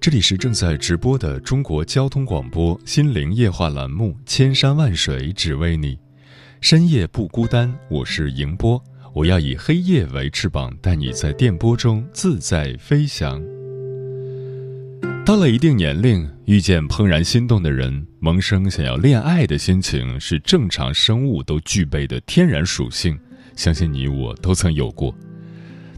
这里是正在直播的中国交通广播心灵夜话栏目《千山万水只为你》，深夜不孤单，我是迎波，我要以黑夜为翅膀，带你在电波中自在飞翔。到了一定年龄，遇见怦然心动的人，萌生想要恋爱的心情，是正常生物都具备的天然属性，相信你我都曾有过。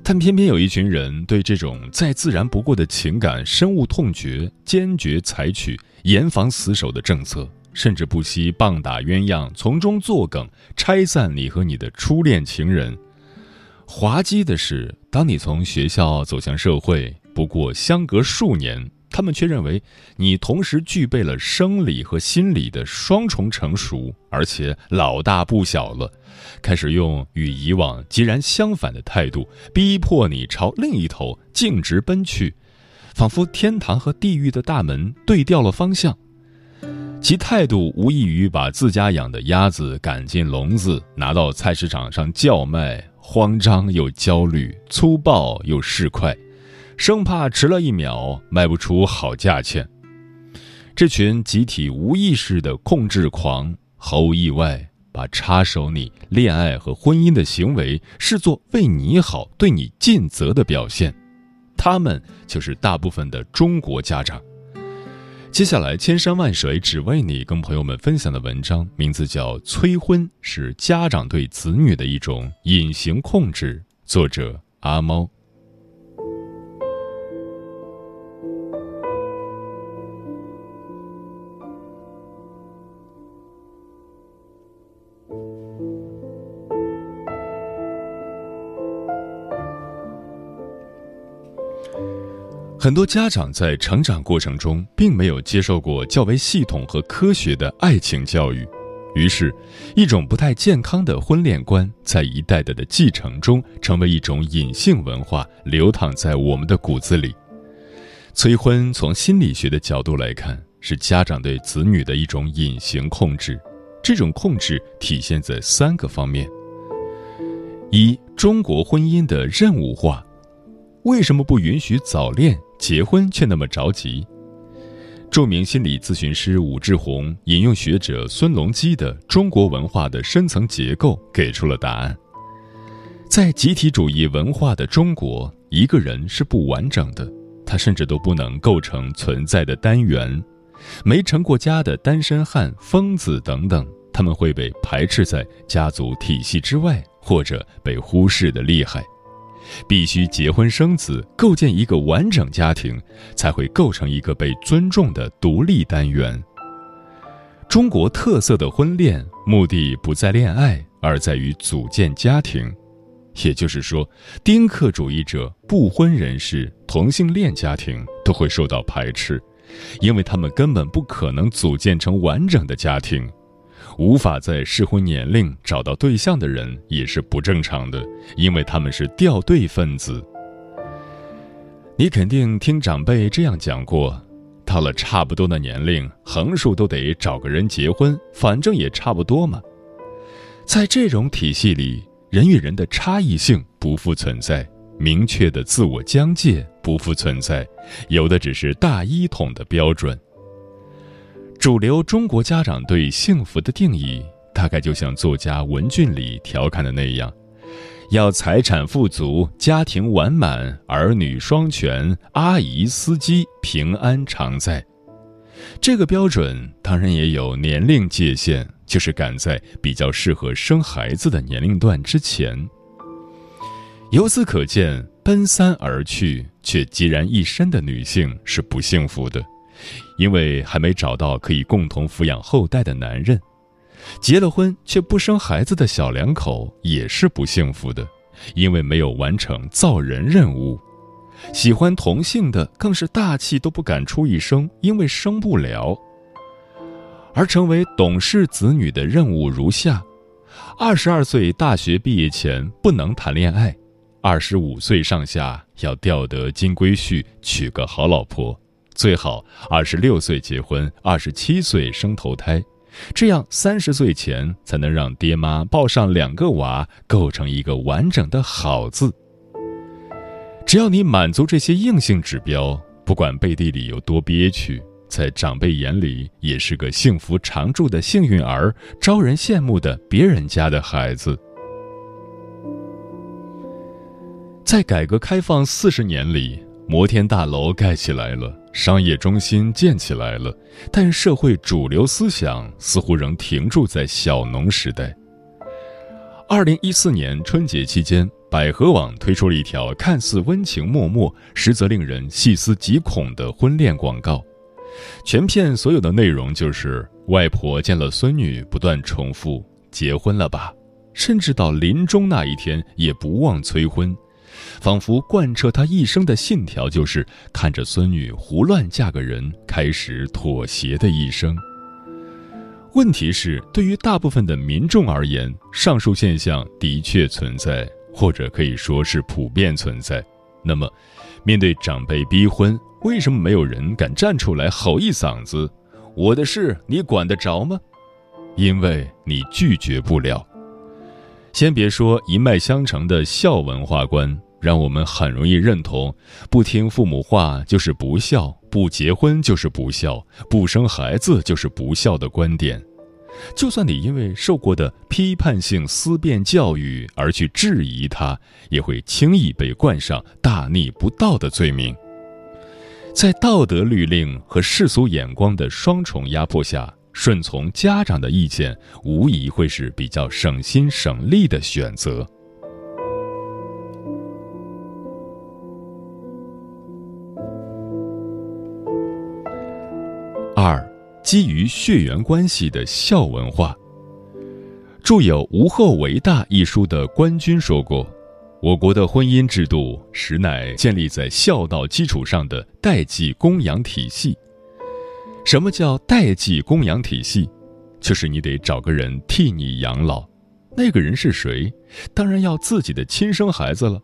但偏偏有一群人对这种再自然不过的情感深恶痛绝，坚决采取严防死守的政策，甚至不惜棒打鸳鸯，从中作梗，拆散你和你的初恋情人。滑稽的是，当你从学校走向社会，不过相隔数年，他们却认为你同时具备了生理和心理的双重成熟，而且老大不小了。开始用与以往截然相反的态度，逼迫你朝另一头径直奔去，仿佛天堂和地狱的大门对调了方向。其态度无异于把自家养的鸭子赶进笼子，拿到菜市场上叫卖，慌张又焦虑，粗暴又市侩，生怕迟了一秒卖不出好价钱。这群集体无意识的控制狂，毫无意外。把插手你恋爱和婚姻的行为视作为你好、对你尽责的表现，他们就是大部分的中国家长。接下来，千山万水只为你，跟朋友们分享的文章名字叫《催婚》，是家长对子女的一种隐形控制。作者阿猫。很多家长在成长过程中并没有接受过较为系统和科学的爱情教育，于是，一种不太健康的婚恋观在一代代的继承中，成为一种隐性文化，流淌在我们的骨子里。催婚从心理学的角度来看，是家长对子女的一种隐形控制，这种控制体现在三个方面：一、中国婚姻的任务化，为什么不允许早恋？结婚却那么着急。著名心理咨询师武志红引用学者孙隆基的《中国文化的深层结构》，给出了答案。在集体主义文化的中国，一个人是不完整的，他甚至都不能构成存在的单元。没成过家的单身汉、疯子等等，他们会被排斥在家族体系之外，或者被忽视的厉害。必须结婚生子，构建一个完整家庭，才会构成一个被尊重的独立单元。中国特色的婚恋目的不在恋爱，而在于组建家庭。也就是说，丁克主义者、不婚人士、同性恋家庭都会受到排斥，因为他们根本不可能组建成完整的家庭。无法在适婚年龄找到对象的人也是不正常的，因为他们是掉队分子。你肯定听长辈这样讲过：到了差不多的年龄，横竖都得找个人结婚，反正也差不多嘛。在这种体系里，人与人的差异性不复存在，明确的自我疆界不复存在，有的只是大一统的标准。主流中国家长对幸福的定义，大概就像作家文俊里调侃的那样：要财产富足，家庭完满，儿女双全，阿姨司机平安常在。这个标准当然也有年龄界限，就是赶在比较适合生孩子的年龄段之前。由此可见，奔三而去却孑然一身的女性是不幸福的。因为还没找到可以共同抚养后代的男人，结了婚却不生孩子的小两口也是不幸福的，因为没有完成造人任务。喜欢同性的更是大气都不敢出一声，因为生不了。而成为懂事子女的任务如下：二十二岁大学毕业前不能谈恋爱，二十五岁上下要钓得金龟婿，娶个好老婆，最好二十六岁结婚，二十七岁生头胎，这样三十岁前才能让爹妈抱上两个娃，构成一个完整的好字。只要你满足这些硬性指标，不管背地里有多憋屈。在长辈眼里，也是个幸福常驻的幸运儿，招人羡慕的别人家的孩子。在改革开放四十年里，摩天大楼盖起来了，商业中心建起来了，但社会主流思想似乎仍停驻在小农时代。二零一四年春节期间，百合网推出了一条看似温情脉脉，实则令人细思极恐的婚恋广告。全片所有的内容就是外婆见了孙女，不断重复“结婚了吧”，甚至到临终那一天也不忘催婚，仿佛贯彻他一生的信条就是看着孙女胡乱嫁个人，开始妥协的一生。问题是，对于大部分的民众而言，上述现象的确存在，或者可以说是普遍存在。那么，面对长辈逼婚，为什么没有人敢站出来吼一嗓子？我的事你管得着吗？因为你拒绝不了。先别说一脉相承的孝文化观，让我们很容易认同：不听父母话就是不孝，不结婚就是不孝，不生孩子就是不孝的观点。就算你因为受过的批判性思辨教育而去质疑他，也会轻易被冠上大逆不道的罪名。在道德律令和世俗眼光的双重压迫下，顺从家长的意见无疑会是比较省心省力的选择。基于血缘关系的孝文化。著有《无后为大》一书的关军说过。我国的婚姻制度实乃建立在孝道基础上的代际供养体系。什么叫代际供养体系？就是你得找个人替你养老，那个人是谁？当然要自己的亲生孩子了。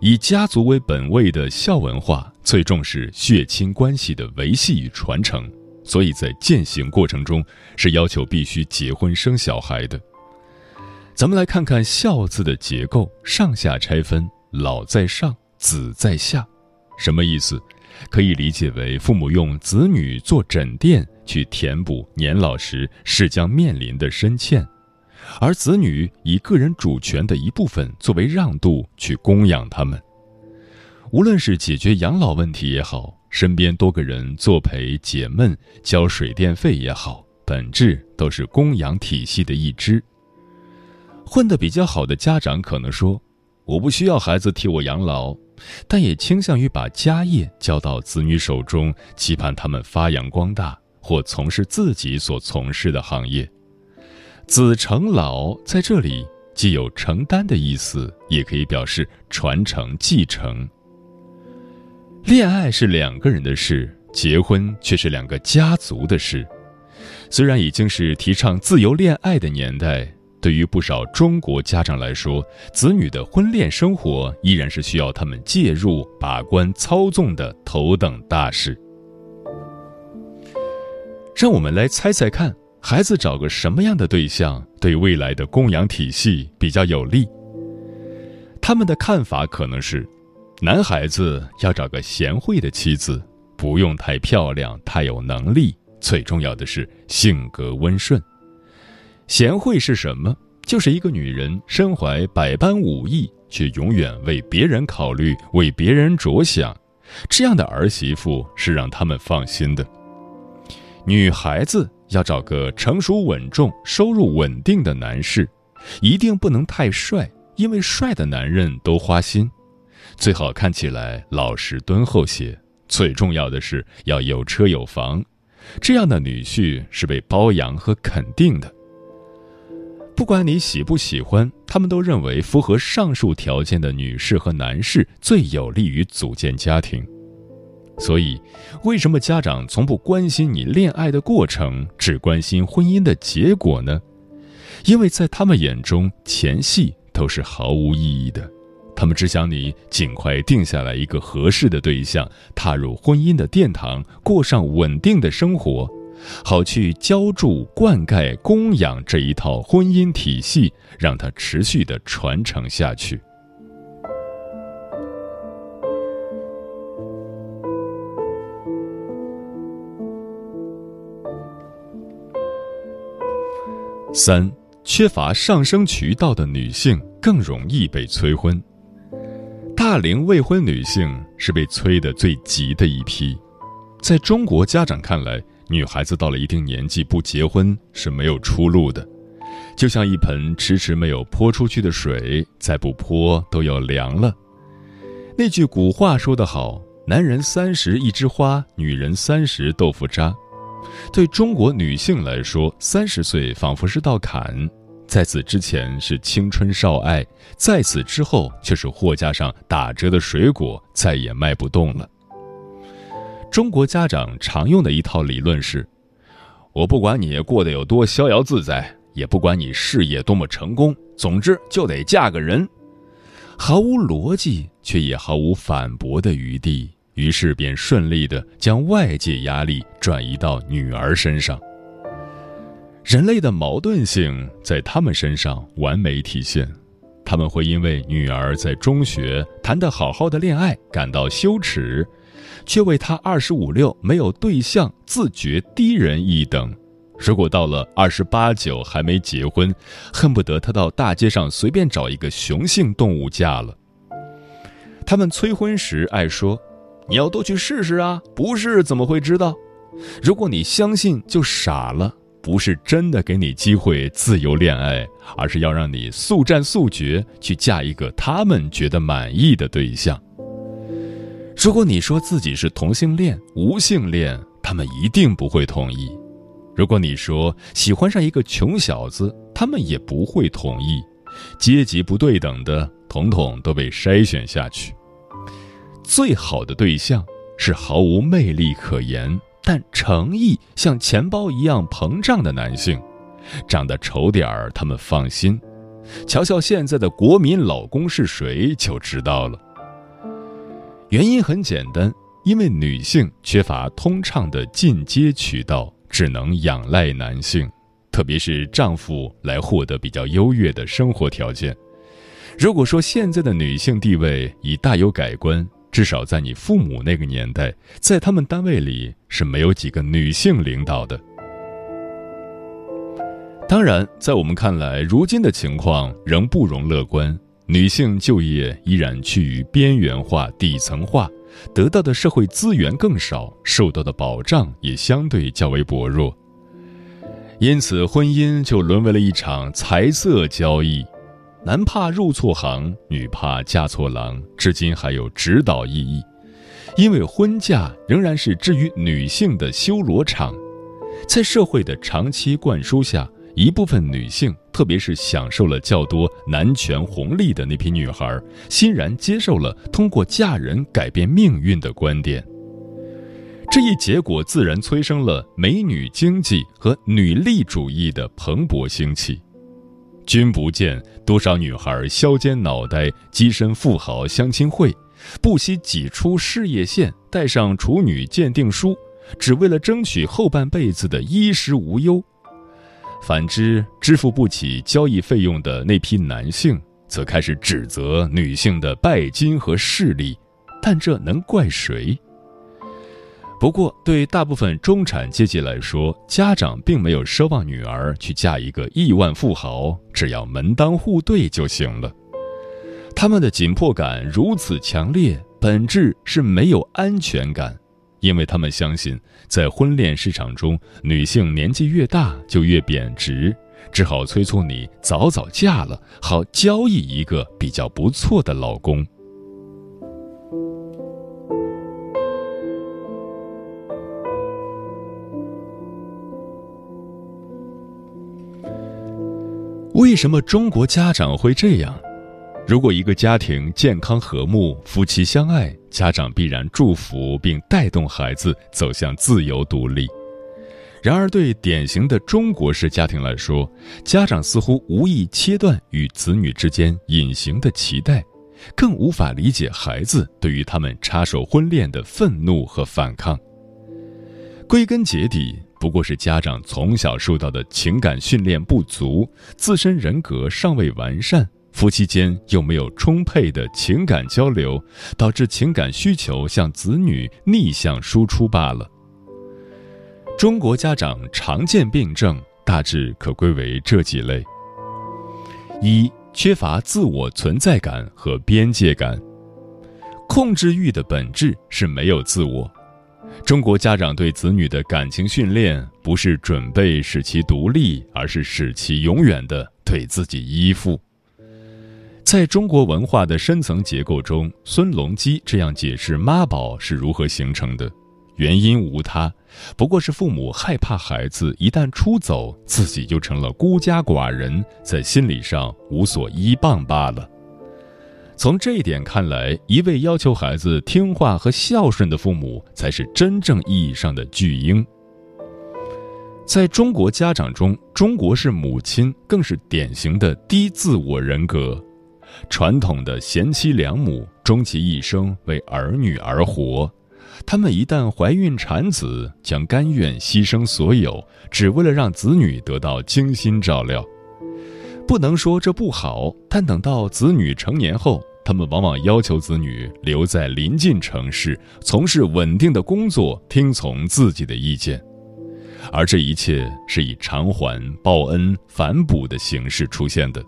以家族为本位的孝文化，最重视血亲关系的维系与传承，所以在践行过程中是要求必须结婚生小孩的。咱们来看看“孝”字的结构，上下拆分，老在上，子在下，什么意思？可以理解为父母用子女做枕垫，去填补年老时是将面临的深欠，而子女以个人主权的一部分作为让渡，去供养他们。无论是解决养老问题也好，身边多个人作陪解闷、交水电费也好，本质都是供养体系的一支。混得比较好的家长可能说：“我不需要孩子替我养老，但也倾向于把家业交到子女手中，期盼他们发扬光大或从事自己所从事的行业。子承老在这里既有承担的意思，也可以表示传承继承。恋爱是两个人的事，结婚却是两个家族的事。虽然已经是提倡自由恋爱的年代。”对于不少中国家长来说，子女的婚恋生活依然是需要他们介入、把关、操纵的头等大事。让我们来猜猜看，孩子找个什么样的对象，对未来的供养体系比较有利？他们的看法可能是：男孩子要找个贤惠的妻子，不用太漂亮、太有能力，最重要的是性格温顺。贤惠是什么？就是一个女人身怀百般武艺，却永远为别人考虑，为别人着想。这样的儿媳妇是让他们放心的。女孩子要找个成熟稳重、收入稳定的男士，一定不能太帅，因为帅的男人都花心。最好看起来老实敦厚些。最重要的是要有车有房，这样的女婿是被包养和肯定的。不管你喜不喜欢，他们都认为符合上述条件的女士和男士最有利于组建家庭。所以，为什么家长从不关心你恋爱的过程，只关心婚姻的结果呢？因为在他们眼中，前戏都是毫无意义的。他们只想你尽快定下来一个合适的对象，踏入婚姻的殿堂，过上稳定的生活，好去浇筑、灌溉、供养这一套婚姻体系，让它持续的传承下去。三，缺乏上升渠道的女性更容易被催婚。大龄未婚女性是被催得最急的一批，在中国家长看来，女孩子到了一定年纪不结婚是没有出路的，就像一盆迟迟没有泼出去的水，再不泼都要凉了。那句古话说得好：“男人三十一枝花，女人三十豆腐渣。”对中国女性来说，三十岁仿佛是道坎。在此之前是青春少爱，在此之后却是货架上打折的水果，再也卖不动了。中国家长常用的一套理论是：我不管你过得有多逍遥自在，也不管你事业多么成功，总之就得嫁个人。毫无逻辑，却也毫无反驳的余地，于是便顺利的将外界压力转移到女儿身上。人类的矛盾性在他们身上完美体现，他们会因为女儿在中学谈得好好的恋爱感到羞耻，却为她二十五六没有对象自觉低人一等；如果到了二十八九还没结婚，恨不得她到大街上随便找一个雄性动物嫁了。他们催婚时爱说：“你要多去试试啊，不试怎么会知道？如果你相信，就傻了。”不是真的给你机会自由恋爱，而是要让你速战速决去嫁一个他们觉得满意的对象。如果你说自己是同性恋、无性恋，他们一定不会同意；如果你说喜欢上一个穷小子，他们也不会同意。阶级不对等的，统统都被筛选下去。最好的对象是毫无魅力可言。但诚意像钱包一样膨胀的男性，长得丑点儿他们放心，瞧瞧现在的国民老公是谁就知道了。原因很简单，因为女性缺乏通畅的进阶渠道，只能仰赖男性，特别是丈夫来获得比较优越的生活条件。如果说现在的女性地位已大有改观。至少在你父母那个年代，在他们单位里是没有几个女性领导的。当然，在我们看来，如今的情况仍不容乐观，女性就业依然趋于边缘化、底层化，得到的社会资源更少，受到的保障也相对较为薄弱。因此，婚姻就沦为了一场财色交易。男怕入错行，女怕嫁错郎，至今还有指导意义。因为婚嫁仍然是置于女性的修罗场，在社会的长期灌输下，一部分女性，特别是享受了较多男权红利的那批女孩，欣然接受了通过嫁人改变命运的观点。这一结果自然催生了美女经济和女力主义的蓬勃兴起。君不见多少女孩削尖脑袋跻身富豪相亲会，不惜挤出事业线，带上处女鉴定书，只为了争取后半辈子的衣食无忧。反之，支付不起交易费用的那批男性，则开始指责女性的拜金和势力，但这能怪谁？不过，对大部分中产阶级来说，家长并没有奢望女儿去嫁一个亿万富豪，只要门当户对就行了。他们的紧迫感如此强烈，本质是没有安全感，因为他们相信，在婚恋市场中，女性年纪越大就越贬值，只好催促你早早嫁了，好交易一个比较不错的老公。为什么中国家长会这样？如果一个家庭健康和睦，夫妻相爱，家长必然祝福并带动孩子走向自由独立。然而，对典型的中国式家庭来说，家长似乎无意切断与子女之间隐形的期待，更无法理解孩子对于他们插手婚恋的愤怒和反抗。归根结底，不过是家长从小受到的情感训练不足，自身人格尚未完善，夫妻间又没有充沛的情感交流，导致情感需求向子女逆向输出罢了。中国家长常见病症大致可归为这几类：一、缺乏自我存在感和边界感。控制欲的本质是没有自我。中国家长对子女的感情训练，不是准备使其独立，而是使其永远的对自己依附。在中国文化的深层结构中，孙隆基这样解释妈宝是如何形成的：原因无他，不过是父母害怕孩子一旦出走，自己就成了孤家寡人，在心理上无所依傍罢了。从这一点看来，一味要求孩子听话和孝顺的父母，才是真正意义上的巨婴。在中国家长中，中国式母亲更是典型的低自我人格。传统的贤妻良母，终其一生为儿女而活，他们一旦怀孕产子，将甘愿牺牲所有，只为了让子女得到精心照料。不能说这不好，但等到子女成年后，他们往往要求子女留在临近城市，从事稳定的工作，听从自己的意见。而这一切是以偿还、报恩、反哺的形式出现的。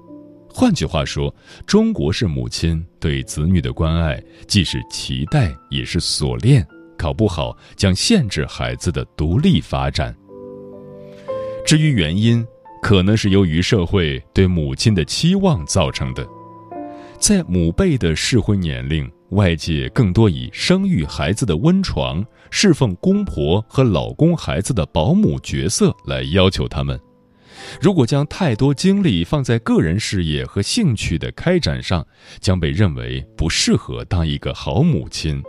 换句话说，中国式母亲对子女的关爱，既是期待，也是锁链，搞不好将限制孩子的独立发展。至于原因，可能是由于社会对母亲的期望造成的，在母辈的适婚年龄，外界更多以生育孩子的温床、侍奉公婆和老公孩子的保姆角色来要求他们。如果将太多精力放在个人事业和兴趣的开展上，将被认为不适合当一个好母亲。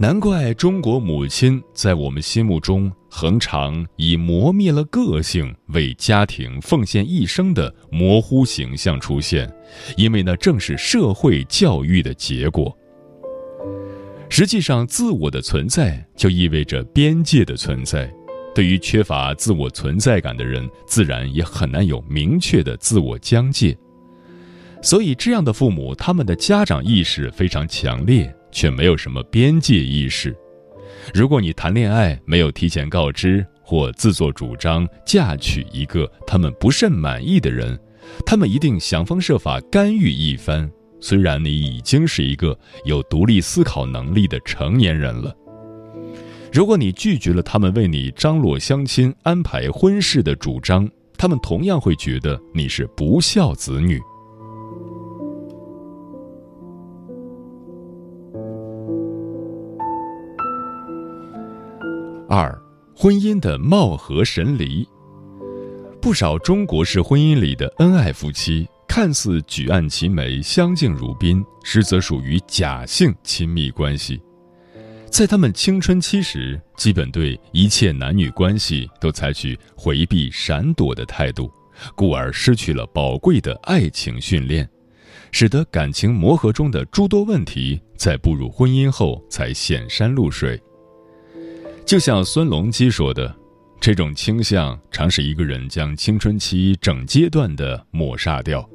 难怪中国母亲在我们心目中。恒常以磨灭了个性为家庭奉献一生的模糊形象出现，因为那正是社会教育的结果。实际上，自我的存在就意味着边界的存在。对于缺乏自我存在感的人，自然也很难有明确的自我疆界。所以，这样的父母，他们的家长意识非常强烈，却没有什么边界意识。如果你谈恋爱没有提前告知或自作主张嫁娶一个他们不甚满意的人，他们一定想方设法干预一番。虽然你已经是一个有独立思考能力的成年人了，如果你拒绝了他们为你张罗相亲、安排婚事的主张，他们同样会觉得你是不孝子女。二，婚姻的貌合神离。不少中国式婚姻里的恩爱夫妻，看似举案齐眉、相敬如宾，实则属于假性亲密关系。在他们青春期时，基本对一切男女关系都采取回避、闪躲的态度，故而失去了宝贵的爱情训练，使得感情磨合中的诸多问题，在步入婚姻后才显山露水。就像孙隆基说的，这种倾向常使一个人将青春期整阶段的抹杀掉，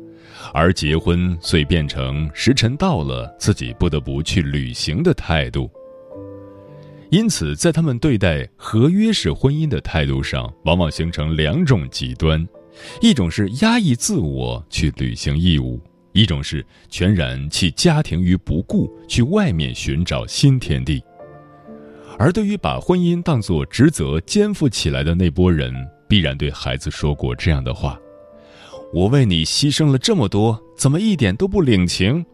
而结婚遂变成时辰到了自己不得不去履行的态度。因此，在他们对待合约式婚姻的态度上，往往形成两种极端：一种是压抑自我去履行义务，一种是全然弃家庭于不顾，去外面寻找新天地。而对于把婚姻当作职责肩负起来的那波人，必然对孩子说过这样的话：“我为你牺牲了这么多，怎么一点都不领情？”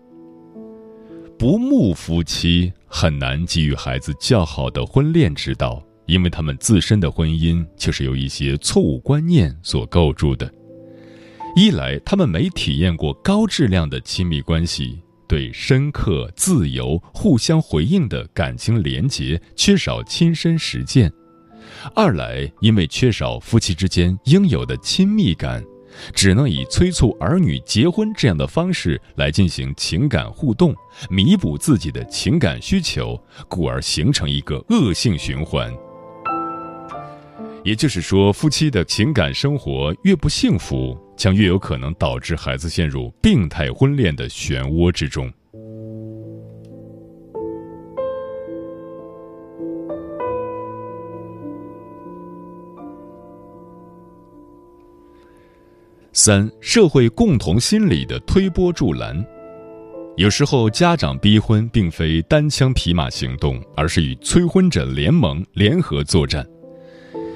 不睦夫妻很难给予孩子较好的婚恋指导，因为他们自身的婚姻就是由一些错误观念所构筑的。一来他们没体验过高质量的亲密关系，对深刻、自由、互相回应的感情连结缺少亲身实践；二来因为缺少夫妻之间应有的亲密感。只能以催促儿女结婚这样的方式来进行情感互动，弥补自己的情感需求，故而形成一个恶性循环。也就是说，夫妻的情感生活越不幸福，将越有可能导致孩子陷入病态婚恋的漩涡之中。三、社会共同心理的推波助澜。有时候，家长逼婚并非单枪匹马行动，而是与催婚者联盟、联合作战。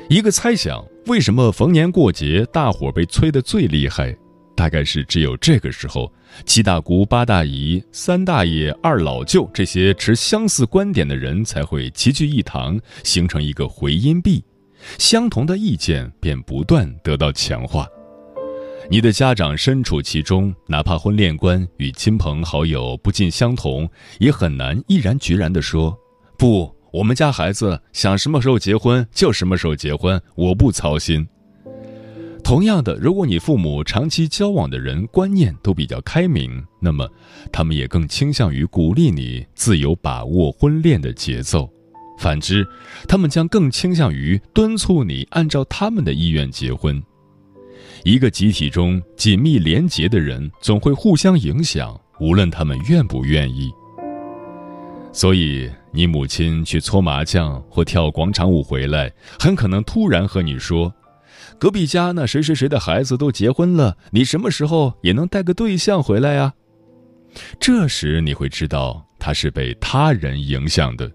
一个猜想：为什么逢年过节大伙被催得最厉害？大概是只有这个时候，七大姑八大姨、三大爷、二老舅这些持相似观点的人才会齐聚一堂，形成一个回音壁，相同的意见便不断得到强化。你的家长身处其中，哪怕婚恋观与亲朋好友不尽相同，也很难毅然决然地说：“不，我们家孩子想什么时候结婚就什么时候结婚，我不操心。”同样的，如果你父母长期交往的人观念都比较开明，那么他们也更倾向于鼓励你自由把握婚恋的节奏；反之，他们将更倾向于敦促你按照他们的意愿结婚。一个集体中紧密连结的人总会互相影响，无论他们愿不愿意。所以，你母亲去搓麻将或跳广场舞回来，很可能突然和你说：“隔壁家那谁谁谁的孩子都结婚了，你什么时候也能带个对象回来呀？”这时你会知道他是被他人影响的，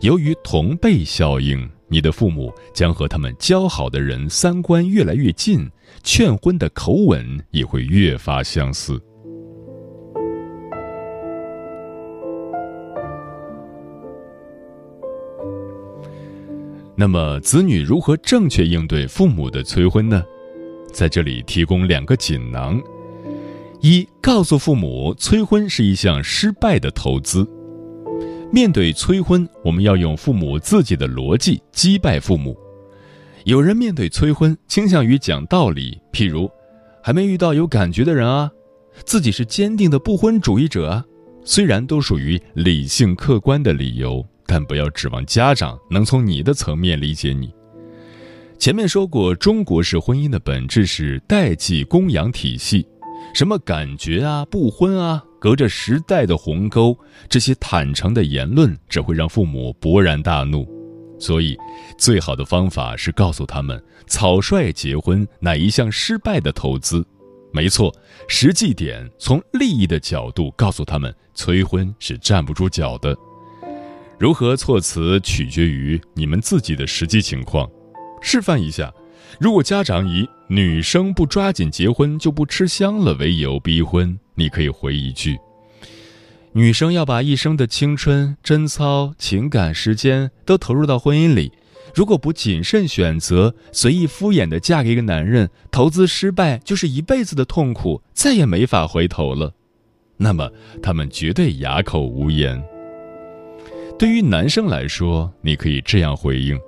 由于同辈效应。你的父母将和他们交好的人三观越来越近，劝婚的口吻也会越发相似。那么，子女如何正确应对父母的催婚呢？在这里提供两个锦囊：一，告诉父母催婚是一项失败的投资。面对催婚，我们要用父母自己的逻辑击败父母。有人面对催婚倾向于讲道理，譬如还没遇到有感觉的人啊，自己是坚定的不婚主义者啊。虽然都属于理性客观的理由，但不要指望家长能从你的层面理解你。前面说过，中国式婚姻的本质是代际供养体系。什么感觉啊，不婚啊，隔着时代的鸿沟，这些坦诚的言论只会让父母勃然大怒。所以，最好的方法是告诉他们，草率结婚乃一项失败的投资。没错，实际点从利益的角度告诉他们，催婚是站不住脚的。如何措辞取决于你们自己的实际情况。示范一下。如果家长以女生不抓紧结婚就不吃香了为由逼婚，你可以回一句：“女生要把一生的青春、贞操、情感、时间都投入到婚姻里，如果不谨慎选择，随意敷衍的嫁给一个男人，投资失败就是一辈子的痛苦，再也没法回头了。”那么他们绝对哑口无言。对于男生来说，你可以这样回应。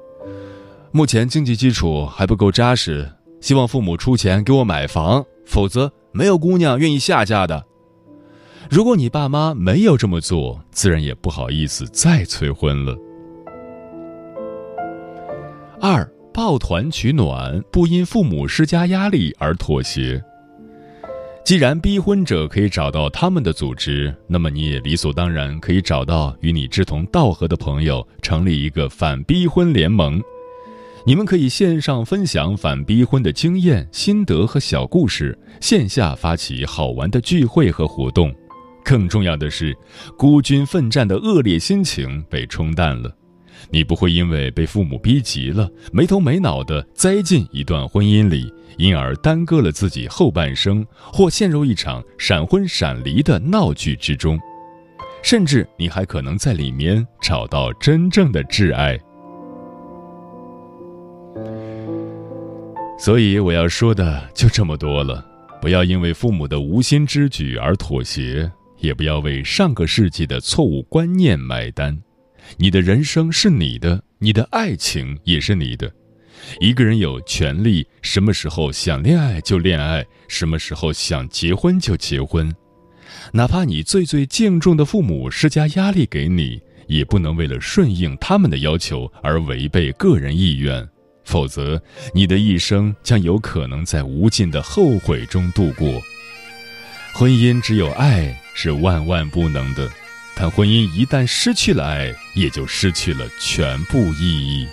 目前经济基础还不够扎实，希望父母出钱给我买房，否则没有姑娘愿意下嫁的。如果你爸妈没有这么做，自然也不好意思再催婚了。二抱团取暖，不因父母施加压力而妥协。既然逼婚者可以找到他们的组织，那么你也理所当然可以找到与你志同道合的朋友，成立一个反逼婚联盟。你们可以线上分享反逼婚的经验、心得和小故事，线下发起好玩的聚会和活动。更重要的是，孤军奋战的恶劣心情被冲淡了。你不会因为被父母逼急了，没头没脑地栽进一段婚姻里，因而耽搁了自己后半生，或陷入一场闪婚闪离的闹剧之中。甚至，你还可能在里面找到真正的挚爱。所以我要说的就这么多了。不要因为父母的无心之举而妥协，也不要为上个世纪的错误观念买单。你的人生是你的，你的爱情也是你的。一个人有权利什么时候想恋爱就恋爱，什么时候想结婚就结婚。哪怕你最最敬重的父母施加压力给你，也不能为了顺应他们的要求而违背个人意愿，否则你的一生将有可能在无尽的后悔中度过。婚姻只有爱是万万不能的，但婚姻一旦失去了爱，也就失去了全部意义。